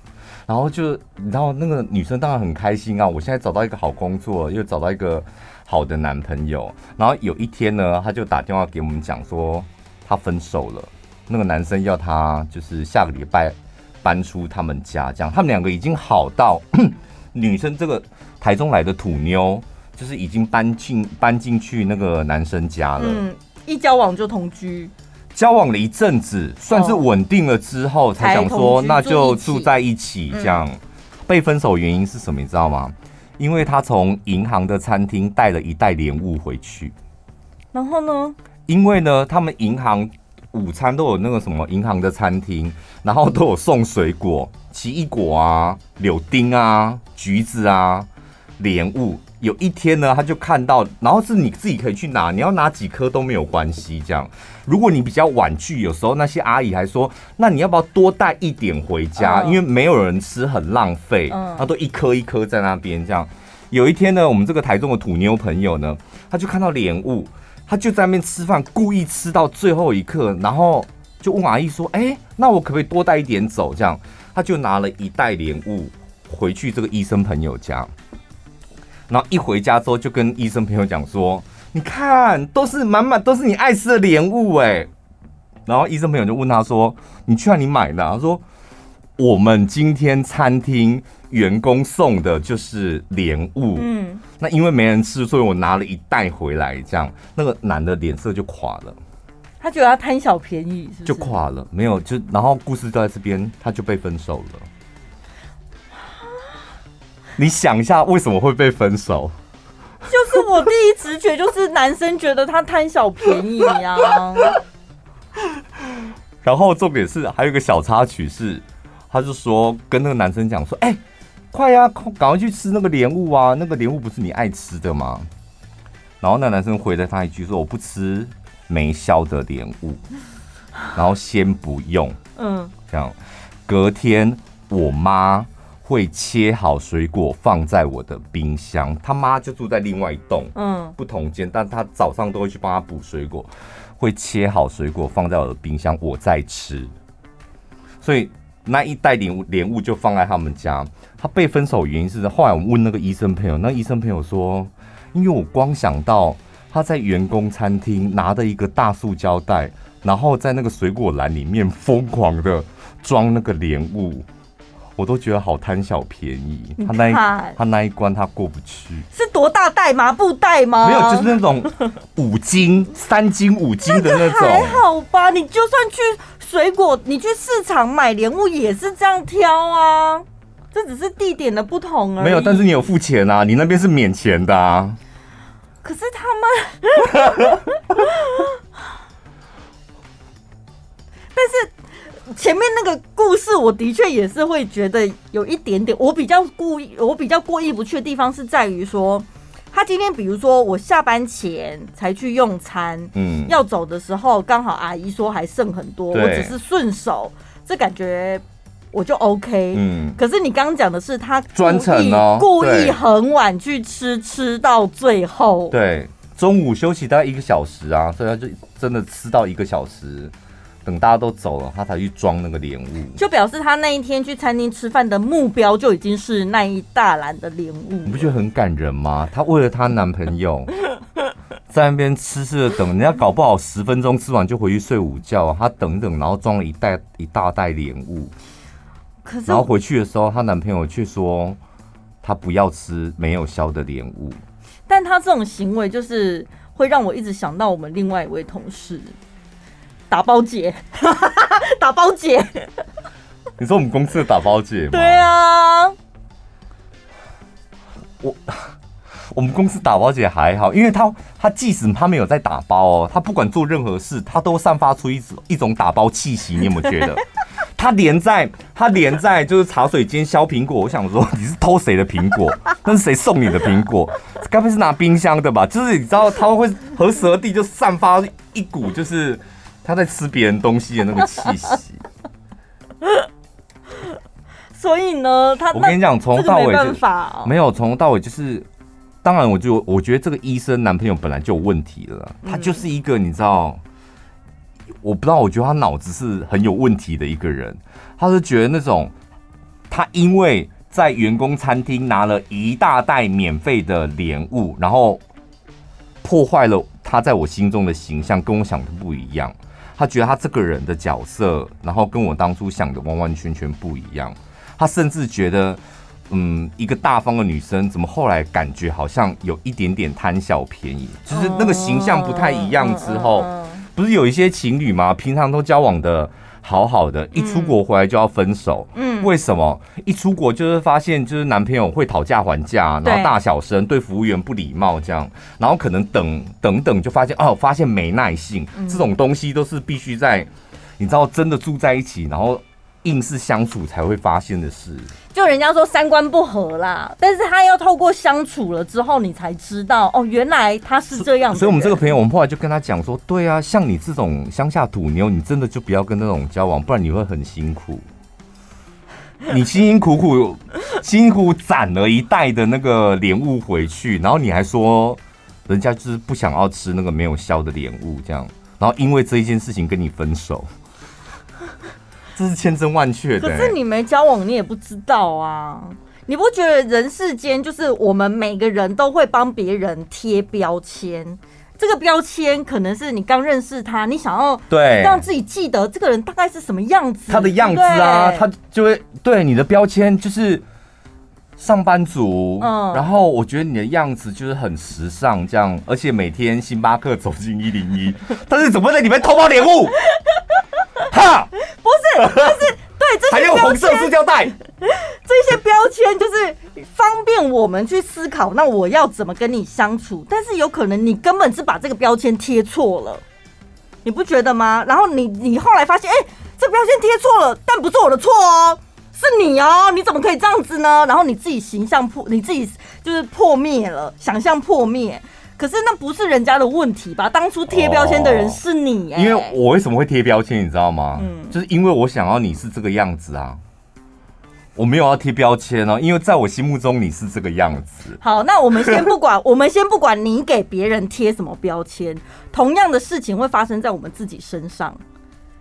然后就你知道那个女生当然很开心啊！我现在找到一个好工作，又找到一个好的男朋友。然后有一天呢，她就打电话给我们讲说她分手了，那个男生要她就是下个礼拜搬出他们家，这样他们两个已经好到 女生这个台中来的土妞，就是已经搬进搬进去那个男生家了。嗯，一交往就同居。交往了一阵子，算是稳定了之后，才想说那就住在一起。这样被分手原因是什么？你知道吗？因为他从银行的餐厅带了一袋莲雾回去。然后呢？因为呢，他们银行午餐都有那个什么银行的餐厅，然后都有送水果，奇异果啊、柳丁啊、橘子啊、莲雾。有一天呢，他就看到，然后是你自己可以去拿，你要拿几颗都没有关系。这样，如果你比较晚去，有时候那些阿姨还说，那你要不要多带一点回家？因为没有人吃，很浪费。他都一颗一颗在那边这样。有一天呢，我们这个台中的土妞朋友呢，他就看到莲雾，他就在那边吃饭，故意吃到最后一刻，然后就问阿姨说：“哎，那我可不可以多带一点走？”这样，他就拿了一袋莲雾回去这个医生朋友家。然后一回家之后，就跟医生朋友讲说：“你看，都是满满都是你爱吃的莲雾哎。”然后医生朋友就问他说：“你去哪里买的？”他说：“我们今天餐厅员工送的就是莲雾。”嗯，那因为没人吃，所以我拿了一袋回来。这样，那个男的脸色就垮了。他觉得他贪小便宜是是，就垮了。没有，就然后故事就在这边，他就被分手了。你想一下，为什么会被分手？就是我第一直觉就是男生觉得他贪小便宜呀。然后重点是还有一个小插曲是，他就说跟那个男生讲说：“哎，快呀，赶快去吃那个莲雾啊！那个莲雾不是你爱吃的吗？”然后那男生回了他一句说：“我不吃没削的莲雾。”然后先不用，嗯，这样隔天我妈。会切好水果放在我的冰箱，他妈就住在另外一栋，嗯，不同间，但他早上都会去帮他补水果，会切好水果放在我的冰箱，我在吃。所以那一袋莲莲雾就放在他们家。他被分手原因是，后来我问那个医生朋友，那医生朋友说，因为我光想到他在员工餐厅拿的一个大塑胶袋，然后在那个水果篮里面疯狂的装那个莲雾。我都觉得好贪小便宜，他那一他那一关他过不去，是多大袋麻布袋吗？没有，就是那种五斤、三斤、五斤的那种。还好吧，你就算去水果，你去市场买莲雾也是这样挑啊，这只是地点的不同而已。没有，但是你有付钱啊，你那边是免钱的啊。可是他们 但是。前面那个故事，我的确也是会觉得有一点点，我比较故意，我比较过意不去的地方是在于说，他今天比如说我下班前才去用餐，嗯，要走的时候刚好阿姨说还剩很多，我只是顺手，这感觉我就 OK，嗯。可是你刚刚讲的是他专程哦，故意很晚去吃，吃到最后，对，中午休息大概一个小时啊，所以他就真的吃到一个小时。等大家都走了，他才去装那个莲雾，就表示他那一天去餐厅吃饭的目标就已经是那一大篮的莲雾。你不觉得很感人吗？她为了她男朋友，在那边痴痴的等，人家搞不好十分钟吃完就回去睡午觉，她等等，然后装了一袋一大袋莲雾，可是然后回去的时候，她男朋友却说他不要吃没有削的莲雾。但他这种行为就是会让我一直想到我们另外一位同事。打包姐，打包姐，你说我们公司的打包姐吗？对啊，我我们公司打包姐还好，因为她她即使她没有在打包哦，她不管做任何事，她都散发出一种一种打包气息。你有没有觉得？她连在她连在就是茶水间削苹果，我想说你是偷谁的苹果？那是谁送你的苹果？该不会是拿冰箱的吧？就是你知道她会何时何地就散发一股就是。他在吃别人东西的那个气息，所以呢，他我跟你讲，从头到尾就没，没有从头到尾就是，当然，我就我觉得这个医生男朋友本来就有问题了，他就是一个你知道，我不知道，我觉得他脑子是很有问题的一个人，他是觉得那种他因为在员工餐厅拿了一大袋免费的莲雾，然后破坏了他在我心中的形象，跟我想的不一样。他觉得他这个人的角色，然后跟我当初想的完完全全不一样。他甚至觉得，嗯，一个大方的女生，怎么后来感觉好像有一点点贪小便宜，就是那个形象不太一样。之后，不是有一些情侣吗？平常都交往的。好好的，一出国回来就要分手。嗯，为什么？一出国就是发现，就是男朋友会讨价还价，然后大小声，对服务员不礼貌，这样，然后可能等等等，就发现哦，发现没耐性，这种东西都是必须在，你知道，真的住在一起，然后。硬是相处才会发现的事，就人家说三观不合啦，但是他要透过相处了之后，你才知道哦，原来他是这样。所以，我们这个朋友，我们后来就跟他讲说，对啊，像你这种乡下土妞，你真的就不要跟那种交往，不然你会很辛苦。你辛辛苦苦、辛苦攒了一袋的那个莲雾回去，然后你还说人家就是不想要吃那个没有削的莲雾，这样，然后因为这一件事情跟你分手。这是千真万确的，可是你没交往，你也不知道啊！你不觉得人世间就是我们每个人都会帮别人贴标签？这个标签可能是你刚认识他，你想要对让自己记得这个人大概是什么样子，他的样子啊，他就会对你的标签就是上班族，嗯，然后我觉得你的样子就是很时尚，这样，而且每天星巴克走进一零一，但是怎么在里面偷跑礼物？哈，不是，不是，对，这些标签，还有红色塑胶袋，这些标签就是方便我们去思考，那我要怎么跟你相处？但是有可能你根本是把这个标签贴错了，你不觉得吗？然后你你后来发现，哎、欸，这标签贴错了，但不是我的错哦，是你哦，你怎么可以这样子呢？然后你自己形象破，你自己就是破灭了，想象破灭。可是那不是人家的问题吧？当初贴标签的人是你，欸，因为我为什么会贴标签，你知道吗？嗯，就是因为我想要你是这个样子啊，我没有要贴标签哦，因为在我心目中你是这个样子。好，那我们先不管，我们先不管你给别人贴什么标签，同样的事情会发生在我们自己身上。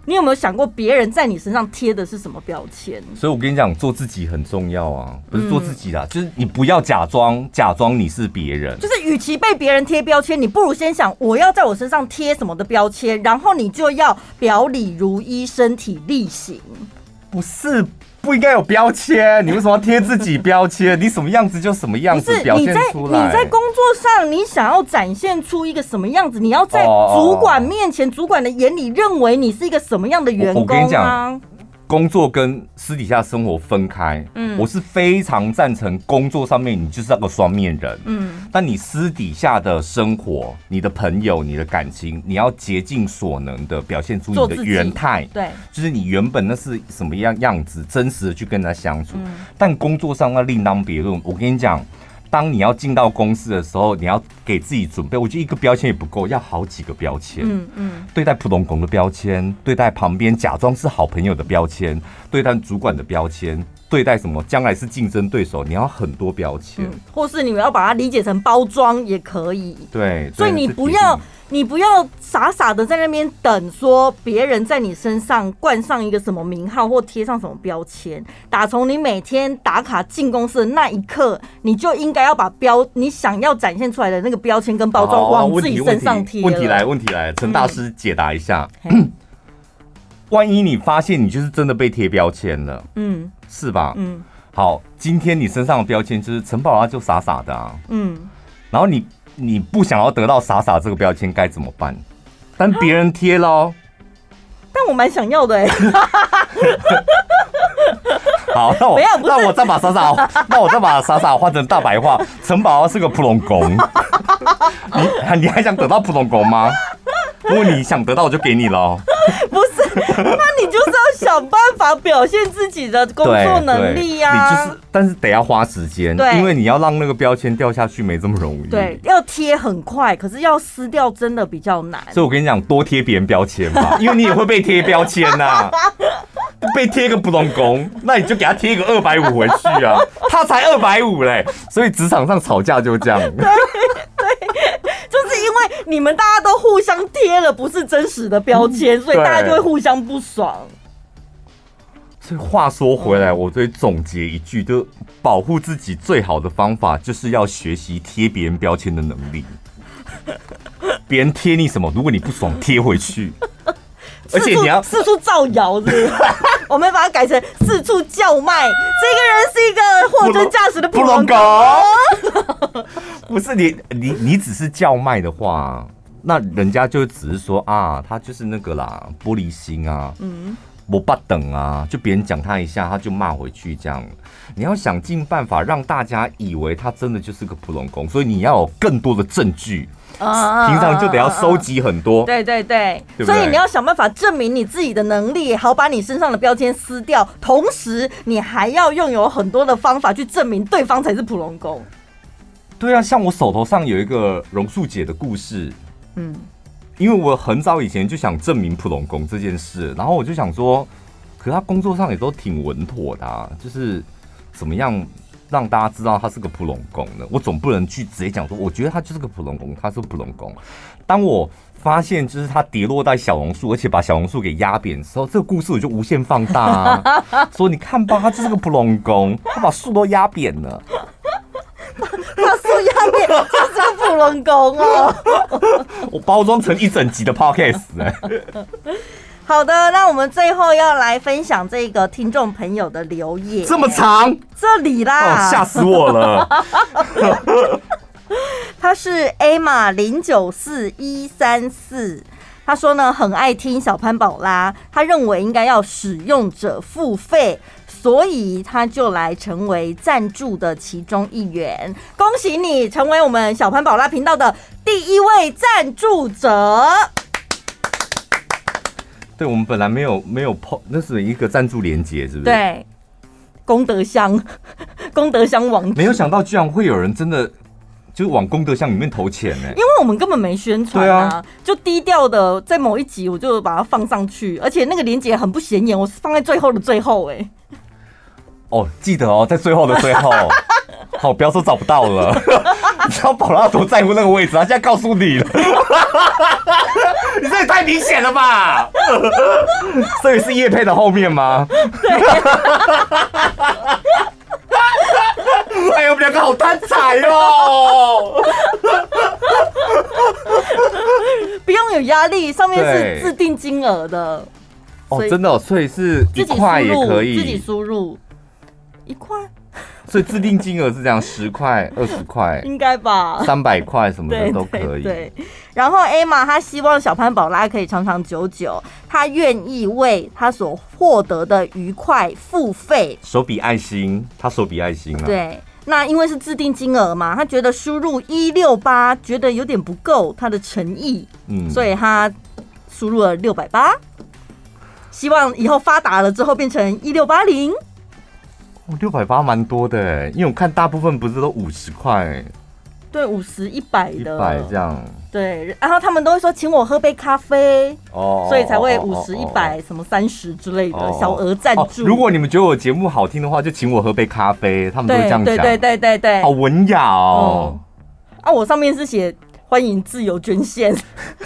你有没有想过别人在你身上贴的是什么标签？所以我跟你讲，做自己很重要啊，不是做自己啦，嗯、就是你不要假装假装你是别人。就是与其被别人贴标签，你不如先想我要在我身上贴什么的标签，然后你就要表里如一，身体力行。不是。不应该有标签，你为什么要贴自己标签？你什么样子就什么样子表现出来。你在工作上，你想要展现出一个什么样子？你要在主管面前，主管的眼里认为你是一个什么样的员工啊？工作跟私底下生活分开，嗯，我是非常赞成工作上面你就是那个双面人，嗯，但你私底下的生活、你的朋友、你的感情，你要竭尽所能的表现出你的原态，对，就是你原本那是什么样样子，真实的去跟他相处，嗯，但工作上那另当别论。我跟你讲。当你要进到公司的时候，你要给自己准备。我觉得一个标签也不够，要好几个标签。嗯嗯，对待普通工的标签，对待旁边假装是好朋友的标签，对待主管的标签，对待什么将来是竞争对手，你要很多标签。或是你们要把它理解成包装也可以。对，所以你不要你不要傻傻的在那边等，说别人在你身上冠上一个什么名号或贴上什么标签。打从你每天打卡进公司的那一刻，你就应该要把标你想要展现出来的那个标签跟包装往自己身上贴。问题来，问题来，陈大师解答一下。嗯、万一你发现你就是真的被贴标签了，嗯，是吧？嗯，好，今天你身上的标签就是陈宝拉就傻傻的啊，嗯，然后你。你不想要得到“傻傻”这个标签该怎么办？但别人贴喽。但我蛮想要的哎。好，那我那我再把“傻傻”那我再把“傻傻”换成大白话：陈宝宝是个普龙宫。你你还想得到普龙宫吗？如果你想得到，我就给你喽。不是，那你就是要想办法表现自己的工作能力呀、啊。你就是，但是得要花时间，对，因为你要让那个标签掉下去没这么容易。对，要贴很快，可是要撕掉真的比较难。所以我跟你讲，多贴别人标签吧，因为你也会被贴标签呐、啊。被贴个普通工，那你就给他贴个二百五回去啊，他才二百五嘞。所以职场上吵架就这样。你们大家都互相贴了不是真实的标签，所以大家就会互相不爽。所以话说回来，我最总结一句，就保护自己最好的方法，就是要学习贴别人标签的能力。别人贴你什么，如果你不爽，贴回去。而且你要四处造谣，是不是？我们把它改成四处叫卖。这个人是一个货真价实的普龙狗。不是你，你你只是叫卖的话，那人家就只是说啊，他就是那个啦，玻璃心啊，嗯，我不等啊，就别人讲他一下，他就骂回去这样。你要想尽办法让大家以为他真的就是个普龙工，所以你要有更多的证据。平常就得要收集很多，对对对，所以你要想办法证明你自己的能力，好把你身上的标签撕掉。同时，你还要用有很多的方法去证明对方才是普龙工。对啊，像我手头上有一个榕树姐的故事，嗯，因为我很早以前就想证明普龙工这件事，然后我就想说，可是他工作上也都挺稳妥的啊，就是怎么样。让大家知道他是个普龙宫的，我总不能去直接讲说，我觉得他就是个普龙宫，他是普龙宫。当我发现就是他跌落在小红树，而且把小红树给压扁的时候，这个故事我就无限放大啊，说你看吧，他就是个普龙宫，他把树都压扁了，把树压扁就是个普龙宫哦。我包装成一整集的 podcast 哎。好的，那我们最后要来分享这个听众朋友的留言，这么长，这里啦，吓、哦、死我了。他是 Emma 零九四一三四，他说呢，很爱听小潘宝拉，他认为应该要使用者付费，所以他就来成为赞助的其中一员。恭喜你成为我们小潘宝拉频道的第一位赞助者。对，我们本来没有没有碰，那是一个赞助连接，是不是？对，功德箱，功德箱网，没有想到居然会有人真的就往功德箱里面投钱呢？因为我们根本没宣传啊，啊就低调的在某一集我就把它放上去，而且那个连接很不显眼，我是放在最后的最后哎。哦，记得哦，在最后的最后。好，不要说找不到了。你知道宝拉多在乎那个位置，他现在告诉你了。你这也太明显了吧？这里是叶佩的后面吗？对。哎呦，我们两个好贪财哦！不用有压力，上面是自定金额的。哦，真的，所以是一块也可以自己输入一块。所以自定金额是这样，十块、二十块，应该吧？三百块什么的都可以。对，对。然后 Emma 她希望小潘宝拉可以长长久久，她愿意为她所获得的愉快付费。手比爱心，她手比爱心啊。对，那因为是自定金额嘛，他觉得输入一六八觉得有点不够，他的诚意，嗯，所以他输入了六百八，希望以后发达了之后变成一六八零。六百八蛮多的，因为我看大部分不是都五十块，对，五十一百的，一百这样，对，然后他们都会说请我喝杯咖啡，哦，所以才会五十一百什么三十之类的小额赞助。如果你们觉得我节目好听的话，就请我喝杯咖啡，他们都会这样讲，对对对对对，好文雅哦。啊，我上面是写欢迎自由捐献。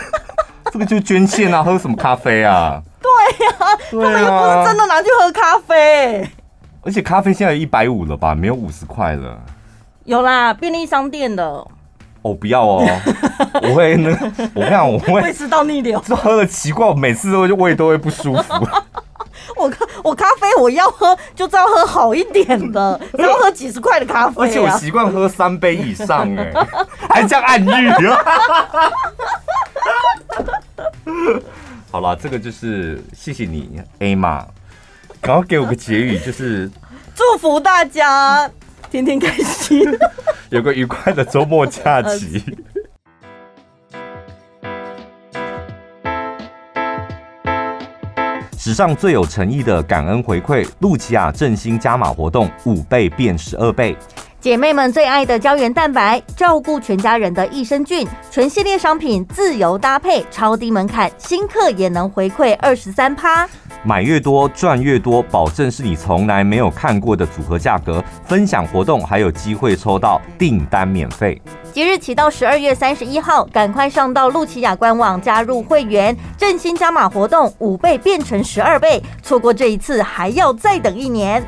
这个就是捐献啊，喝什么咖啡啊？对呀、啊，他们又不是真的拿去喝咖啡。而且咖啡现在一百五了吧？没有五十块了。有啦，便利商店的。哦，不要哦，我会那，我看我会胃食道逆流，就喝了奇怪，我每次都胃都会不舒服。我我咖啡我要喝，就知道喝好一点的，然后喝几十块的咖啡、啊，而且我习惯喝三杯以上，哎，还这样暗喻。好了，这个就是谢谢你，A 妈，然后给我个结语，就是祝福大家天天开心，有个愉快的周末假期。史上最有诚意的感恩回馈，露琪亚振兴加码活动，五倍变十二倍。姐妹们最爱的胶原蛋白，照顾全家人的益生菌，全系列商品自由搭配，超低门槛，新客也能回馈二十三趴。买越多赚越多，保证是你从来没有看过的组合价格。分享活动还有机会抽到订单免费。即日起到十二月三十一号，赶快上到露琪亚官网加入会员，振兴加码活动五倍变成十二倍，错过这一次还要再等一年。